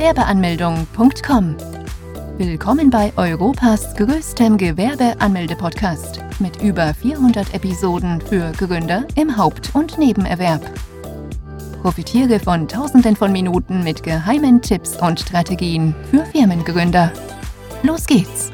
Gewerbeanmeldung.com. Willkommen bei Europas größtem Gewerbeanmelde-Podcast mit über 400 Episoden für Gründer im Haupt- und Nebenerwerb. Profitiere von Tausenden von Minuten mit geheimen Tipps und Strategien für Firmengründer. Los geht's!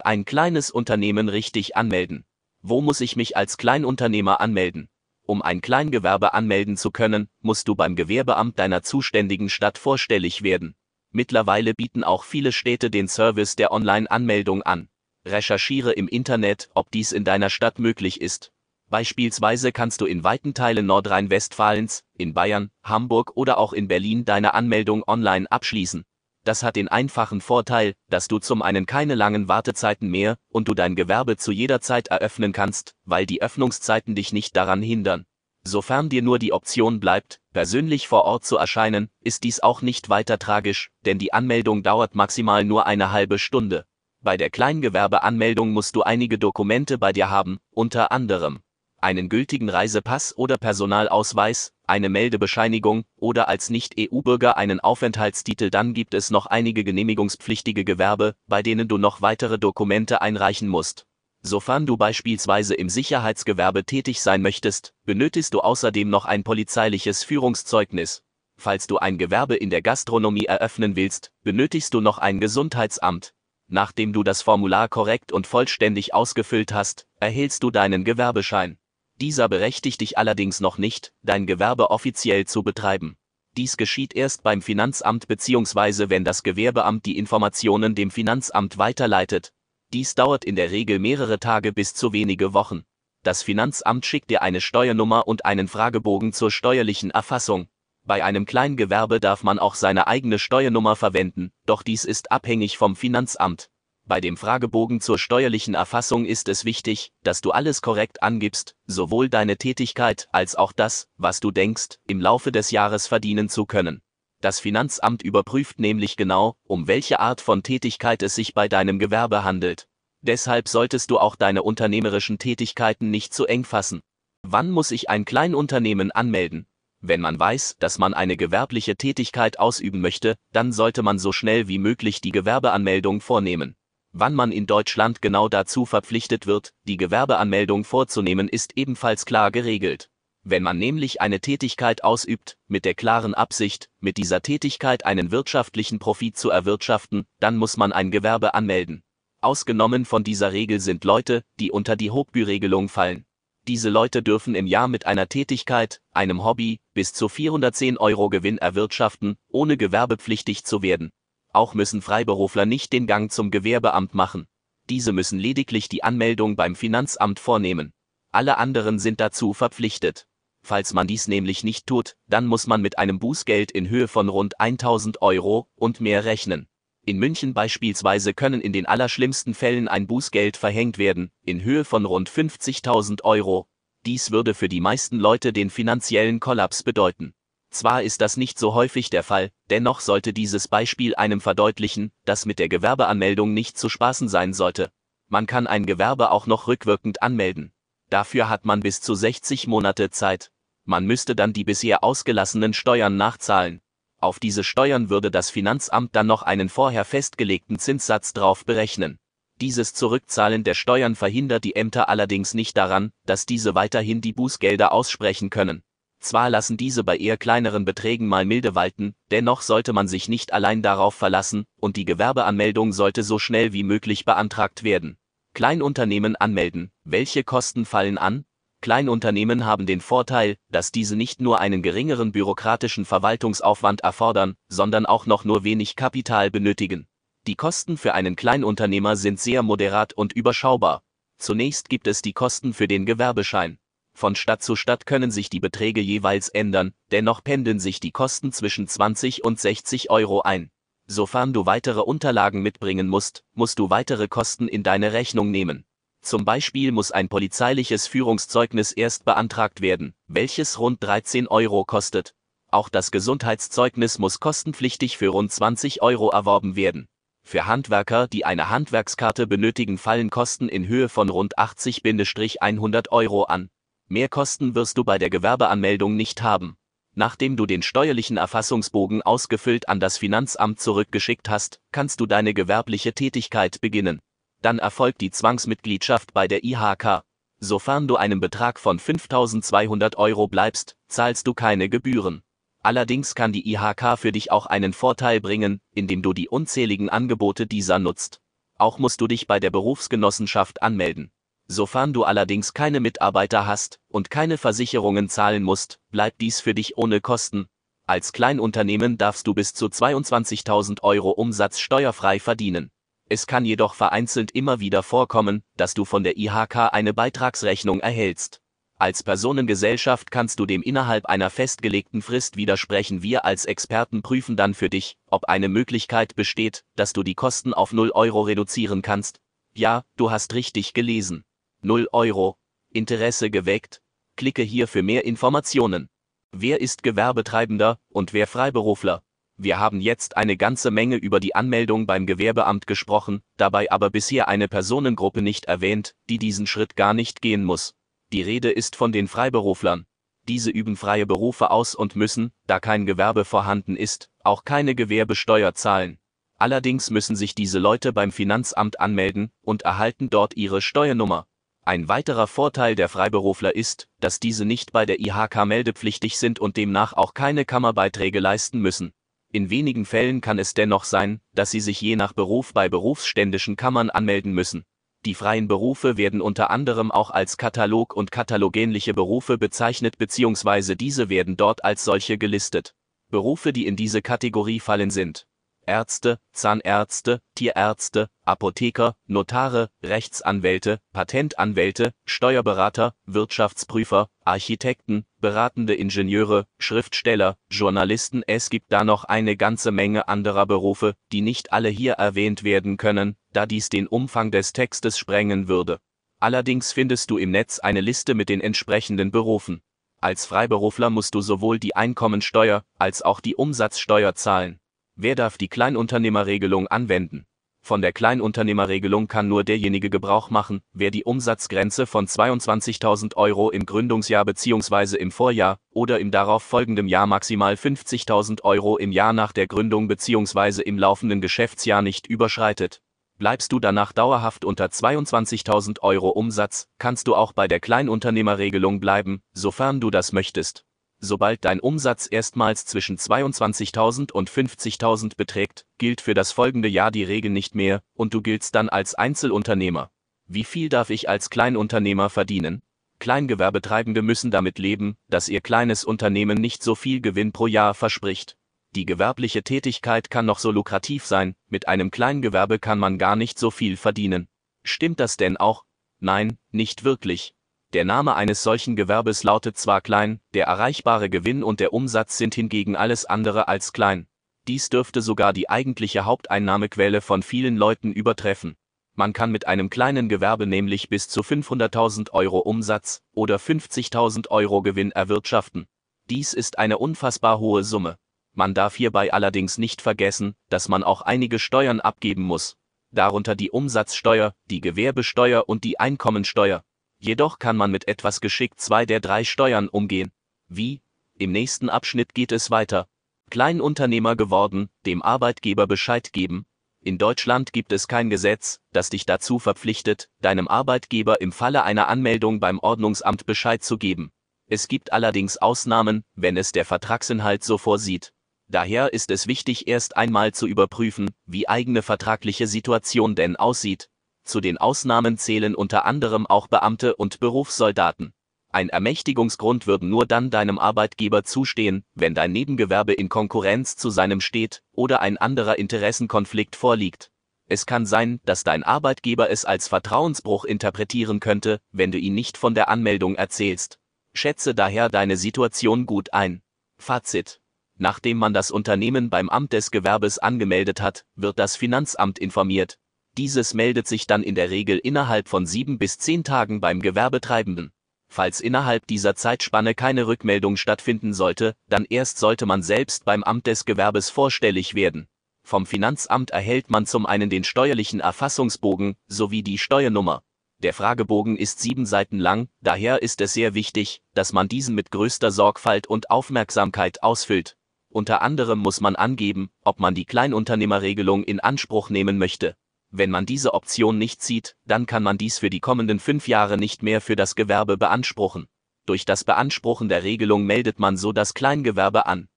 Ein kleines Unternehmen richtig anmelden. Wo muss ich mich als Kleinunternehmer anmelden? Um ein Kleingewerbe anmelden zu können, musst du beim Gewerbeamt deiner zuständigen Stadt vorstellig werden. Mittlerweile bieten auch viele Städte den Service der Online-Anmeldung an. Recherchiere im Internet, ob dies in deiner Stadt möglich ist. Beispielsweise kannst du in weiten Teilen Nordrhein-Westfalens, in Bayern, Hamburg oder auch in Berlin deine Anmeldung online abschließen. Das hat den einfachen Vorteil, dass du zum einen keine langen Wartezeiten mehr und du dein Gewerbe zu jeder Zeit eröffnen kannst, weil die Öffnungszeiten dich nicht daran hindern. Sofern dir nur die Option bleibt, persönlich vor Ort zu erscheinen, ist dies auch nicht weiter tragisch, denn die Anmeldung dauert maximal nur eine halbe Stunde. Bei der Kleingewerbeanmeldung musst du einige Dokumente bei dir haben, unter anderem einen gültigen Reisepass oder Personalausweis, eine Meldebescheinigung oder als Nicht-EU-Bürger einen Aufenthaltstitel. Dann gibt es noch einige genehmigungspflichtige Gewerbe, bei denen du noch weitere Dokumente einreichen musst. Sofern du beispielsweise im Sicherheitsgewerbe tätig sein möchtest, benötigst du außerdem noch ein polizeiliches Führungszeugnis. Falls du ein Gewerbe in der Gastronomie eröffnen willst, benötigst du noch ein Gesundheitsamt. Nachdem du das Formular korrekt und vollständig ausgefüllt hast, erhältst du deinen Gewerbeschein. Dieser berechtigt dich allerdings noch nicht, dein Gewerbe offiziell zu betreiben. Dies geschieht erst beim Finanzamt bzw. wenn das Gewerbeamt die Informationen dem Finanzamt weiterleitet. Dies dauert in der Regel mehrere Tage bis zu wenige Wochen. Das Finanzamt schickt dir eine Steuernummer und einen Fragebogen zur steuerlichen Erfassung. Bei einem Kleingewerbe darf man auch seine eigene Steuernummer verwenden, doch dies ist abhängig vom Finanzamt. Bei dem Fragebogen zur steuerlichen Erfassung ist es wichtig, dass du alles korrekt angibst, sowohl deine Tätigkeit als auch das, was du denkst, im Laufe des Jahres verdienen zu können. Das Finanzamt überprüft nämlich genau, um welche Art von Tätigkeit es sich bei deinem Gewerbe handelt. Deshalb solltest du auch deine unternehmerischen Tätigkeiten nicht zu eng fassen. Wann muss ich ein Kleinunternehmen anmelden? Wenn man weiß, dass man eine gewerbliche Tätigkeit ausüben möchte, dann sollte man so schnell wie möglich die Gewerbeanmeldung vornehmen. Wann man in Deutschland genau dazu verpflichtet wird, die Gewerbeanmeldung vorzunehmen, ist ebenfalls klar geregelt. Wenn man nämlich eine Tätigkeit ausübt, mit der klaren Absicht, mit dieser Tätigkeit einen wirtschaftlichen Profit zu erwirtschaften, dann muss man ein Gewerbe anmelden. Ausgenommen von dieser Regel sind Leute, die unter die Hochbü-Regelung fallen. Diese Leute dürfen im Jahr mit einer Tätigkeit, einem Hobby, bis zu 410 Euro Gewinn erwirtschaften, ohne gewerbepflichtig zu werden. Auch müssen Freiberufler nicht den Gang zum Gewerbeamt machen. Diese müssen lediglich die Anmeldung beim Finanzamt vornehmen. Alle anderen sind dazu verpflichtet. Falls man dies nämlich nicht tut, dann muss man mit einem Bußgeld in Höhe von rund 1000 Euro und mehr rechnen. In München beispielsweise können in den allerschlimmsten Fällen ein Bußgeld verhängt werden, in Höhe von rund 50.000 Euro. Dies würde für die meisten Leute den finanziellen Kollaps bedeuten. Zwar ist das nicht so häufig der Fall, dennoch sollte dieses Beispiel einem verdeutlichen, dass mit der Gewerbeanmeldung nicht zu spaßen sein sollte. Man kann ein Gewerbe auch noch rückwirkend anmelden. Dafür hat man bis zu 60 Monate Zeit. Man müsste dann die bisher ausgelassenen Steuern nachzahlen. Auf diese Steuern würde das Finanzamt dann noch einen vorher festgelegten Zinssatz drauf berechnen. Dieses Zurückzahlen der Steuern verhindert die Ämter allerdings nicht daran, dass diese weiterhin die Bußgelder aussprechen können. Zwar lassen diese bei eher kleineren Beträgen mal milde walten, dennoch sollte man sich nicht allein darauf verlassen, und die Gewerbeanmeldung sollte so schnell wie möglich beantragt werden. Kleinunternehmen anmelden, welche Kosten fallen an? Kleinunternehmen haben den Vorteil, dass diese nicht nur einen geringeren bürokratischen Verwaltungsaufwand erfordern, sondern auch noch nur wenig Kapital benötigen. Die Kosten für einen Kleinunternehmer sind sehr moderat und überschaubar. Zunächst gibt es die Kosten für den Gewerbeschein. Von Stadt zu Stadt können sich die Beträge jeweils ändern, dennoch pendeln sich die Kosten zwischen 20 und 60 Euro ein. Sofern du weitere Unterlagen mitbringen musst, musst du weitere Kosten in deine Rechnung nehmen. Zum Beispiel muss ein polizeiliches Führungszeugnis erst beantragt werden, welches rund 13 Euro kostet. Auch das Gesundheitszeugnis muss kostenpflichtig für rund 20 Euro erworben werden. Für Handwerker, die eine Handwerkskarte benötigen, fallen Kosten in Höhe von rund 80-100 Euro an. Mehr Kosten wirst du bei der Gewerbeanmeldung nicht haben. Nachdem du den steuerlichen Erfassungsbogen ausgefüllt an das Finanzamt zurückgeschickt hast, kannst du deine gewerbliche Tätigkeit beginnen. Dann erfolgt die Zwangsmitgliedschaft bei der IHK. Sofern du einem Betrag von 5200 Euro bleibst, zahlst du keine Gebühren. Allerdings kann die IHK für dich auch einen Vorteil bringen, indem du die unzähligen Angebote dieser nutzt. Auch musst du dich bei der Berufsgenossenschaft anmelden. Sofern du allerdings keine Mitarbeiter hast und keine Versicherungen zahlen musst, bleibt dies für dich ohne Kosten. Als Kleinunternehmen darfst du bis zu 22.000 Euro Umsatz steuerfrei verdienen. Es kann jedoch vereinzelt immer wieder vorkommen, dass du von der IHK eine Beitragsrechnung erhältst. Als Personengesellschaft kannst du dem innerhalb einer festgelegten Frist widersprechen. Wir als Experten prüfen dann für dich, ob eine Möglichkeit besteht, dass du die Kosten auf 0 Euro reduzieren kannst. Ja, du hast richtig gelesen. 0 Euro. Interesse geweckt? Klicke hier für mehr Informationen. Wer ist Gewerbetreibender und wer Freiberufler? Wir haben jetzt eine ganze Menge über die Anmeldung beim Gewerbeamt gesprochen, dabei aber bisher eine Personengruppe nicht erwähnt, die diesen Schritt gar nicht gehen muss. Die Rede ist von den Freiberuflern. Diese üben freie Berufe aus und müssen, da kein Gewerbe vorhanden ist, auch keine Gewerbesteuer zahlen. Allerdings müssen sich diese Leute beim Finanzamt anmelden und erhalten dort ihre Steuernummer. Ein weiterer Vorteil der Freiberufler ist, dass diese nicht bei der IHK meldepflichtig sind und demnach auch keine Kammerbeiträge leisten müssen. In wenigen Fällen kann es dennoch sein, dass sie sich je nach Beruf bei berufsständischen Kammern anmelden müssen. Die freien Berufe werden unter anderem auch als Katalog und katalogähnliche Berufe bezeichnet bzw. diese werden dort als solche gelistet. Berufe, die in diese Kategorie fallen sind Ärzte, Zahnärzte, Tierärzte, Apotheker, Notare, Rechtsanwälte, Patentanwälte, Steuerberater, Wirtschaftsprüfer, Architekten, beratende Ingenieure, Schriftsteller, Journalisten. Es gibt da noch eine ganze Menge anderer Berufe, die nicht alle hier erwähnt werden können, da dies den Umfang des Textes sprengen würde. Allerdings findest du im Netz eine Liste mit den entsprechenden Berufen. Als Freiberufler musst du sowohl die Einkommensteuer als auch die Umsatzsteuer zahlen. Wer darf die Kleinunternehmerregelung anwenden? Von der Kleinunternehmerregelung kann nur derjenige Gebrauch machen, wer die Umsatzgrenze von 22.000 Euro im Gründungsjahr bzw. im Vorjahr oder im darauf folgenden Jahr maximal 50.000 Euro im Jahr nach der Gründung bzw. im laufenden Geschäftsjahr nicht überschreitet. Bleibst du danach dauerhaft unter 22.000 Euro Umsatz, kannst du auch bei der Kleinunternehmerregelung bleiben, sofern du das möchtest. Sobald dein Umsatz erstmals zwischen 22.000 und 50.000 beträgt, gilt für das folgende Jahr die Regel nicht mehr und du giltst dann als Einzelunternehmer. Wie viel darf ich als Kleinunternehmer verdienen? Kleingewerbetreibende müssen damit leben, dass ihr kleines Unternehmen nicht so viel Gewinn pro Jahr verspricht. Die gewerbliche Tätigkeit kann noch so lukrativ sein, mit einem Kleingewerbe kann man gar nicht so viel verdienen. Stimmt das denn auch? Nein, nicht wirklich. Der Name eines solchen Gewerbes lautet zwar klein, der erreichbare Gewinn und der Umsatz sind hingegen alles andere als klein. Dies dürfte sogar die eigentliche Haupteinnahmequelle von vielen Leuten übertreffen. Man kann mit einem kleinen Gewerbe nämlich bis zu 500.000 Euro Umsatz oder 50.000 Euro Gewinn erwirtschaften. Dies ist eine unfassbar hohe Summe. Man darf hierbei allerdings nicht vergessen, dass man auch einige Steuern abgeben muss. Darunter die Umsatzsteuer, die Gewerbesteuer und die Einkommensteuer. Jedoch kann man mit etwas Geschick zwei der drei Steuern umgehen. Wie? Im nächsten Abschnitt geht es weiter. Kleinunternehmer geworden, dem Arbeitgeber Bescheid geben. In Deutschland gibt es kein Gesetz, das dich dazu verpflichtet, deinem Arbeitgeber im Falle einer Anmeldung beim Ordnungsamt Bescheid zu geben. Es gibt allerdings Ausnahmen, wenn es der Vertragsinhalt so vorsieht. Daher ist es wichtig, erst einmal zu überprüfen, wie eigene vertragliche Situation denn aussieht. Zu den Ausnahmen zählen unter anderem auch Beamte und Berufssoldaten. Ein Ermächtigungsgrund würde nur dann deinem Arbeitgeber zustehen, wenn dein Nebengewerbe in Konkurrenz zu seinem steht oder ein anderer Interessenkonflikt vorliegt. Es kann sein, dass dein Arbeitgeber es als Vertrauensbruch interpretieren könnte, wenn du ihn nicht von der Anmeldung erzählst. Schätze daher deine Situation gut ein. Fazit. Nachdem man das Unternehmen beim Amt des Gewerbes angemeldet hat, wird das Finanzamt informiert, dieses meldet sich dann in der Regel innerhalb von sieben bis zehn Tagen beim Gewerbetreibenden. Falls innerhalb dieser Zeitspanne keine Rückmeldung stattfinden sollte, dann erst sollte man selbst beim Amt des Gewerbes vorstellig werden. Vom Finanzamt erhält man zum einen den steuerlichen Erfassungsbogen sowie die Steuernummer. Der Fragebogen ist sieben Seiten lang, daher ist es sehr wichtig, dass man diesen mit größter Sorgfalt und Aufmerksamkeit ausfüllt. Unter anderem muss man angeben, ob man die Kleinunternehmerregelung in Anspruch nehmen möchte. Wenn man diese Option nicht sieht, dann kann man dies für die kommenden fünf Jahre nicht mehr für das Gewerbe beanspruchen. Durch das Beanspruchen der Regelung meldet man so das Kleingewerbe an.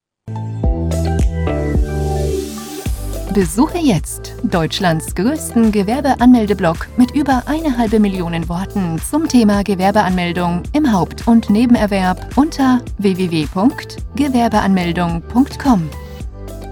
Besuche jetzt Deutschlands größten Gewerbeanmeldeblock mit über eine halbe Million Worten zum Thema Gewerbeanmeldung im Haupt- und Nebenerwerb unter www.gewerbeanmeldung.com.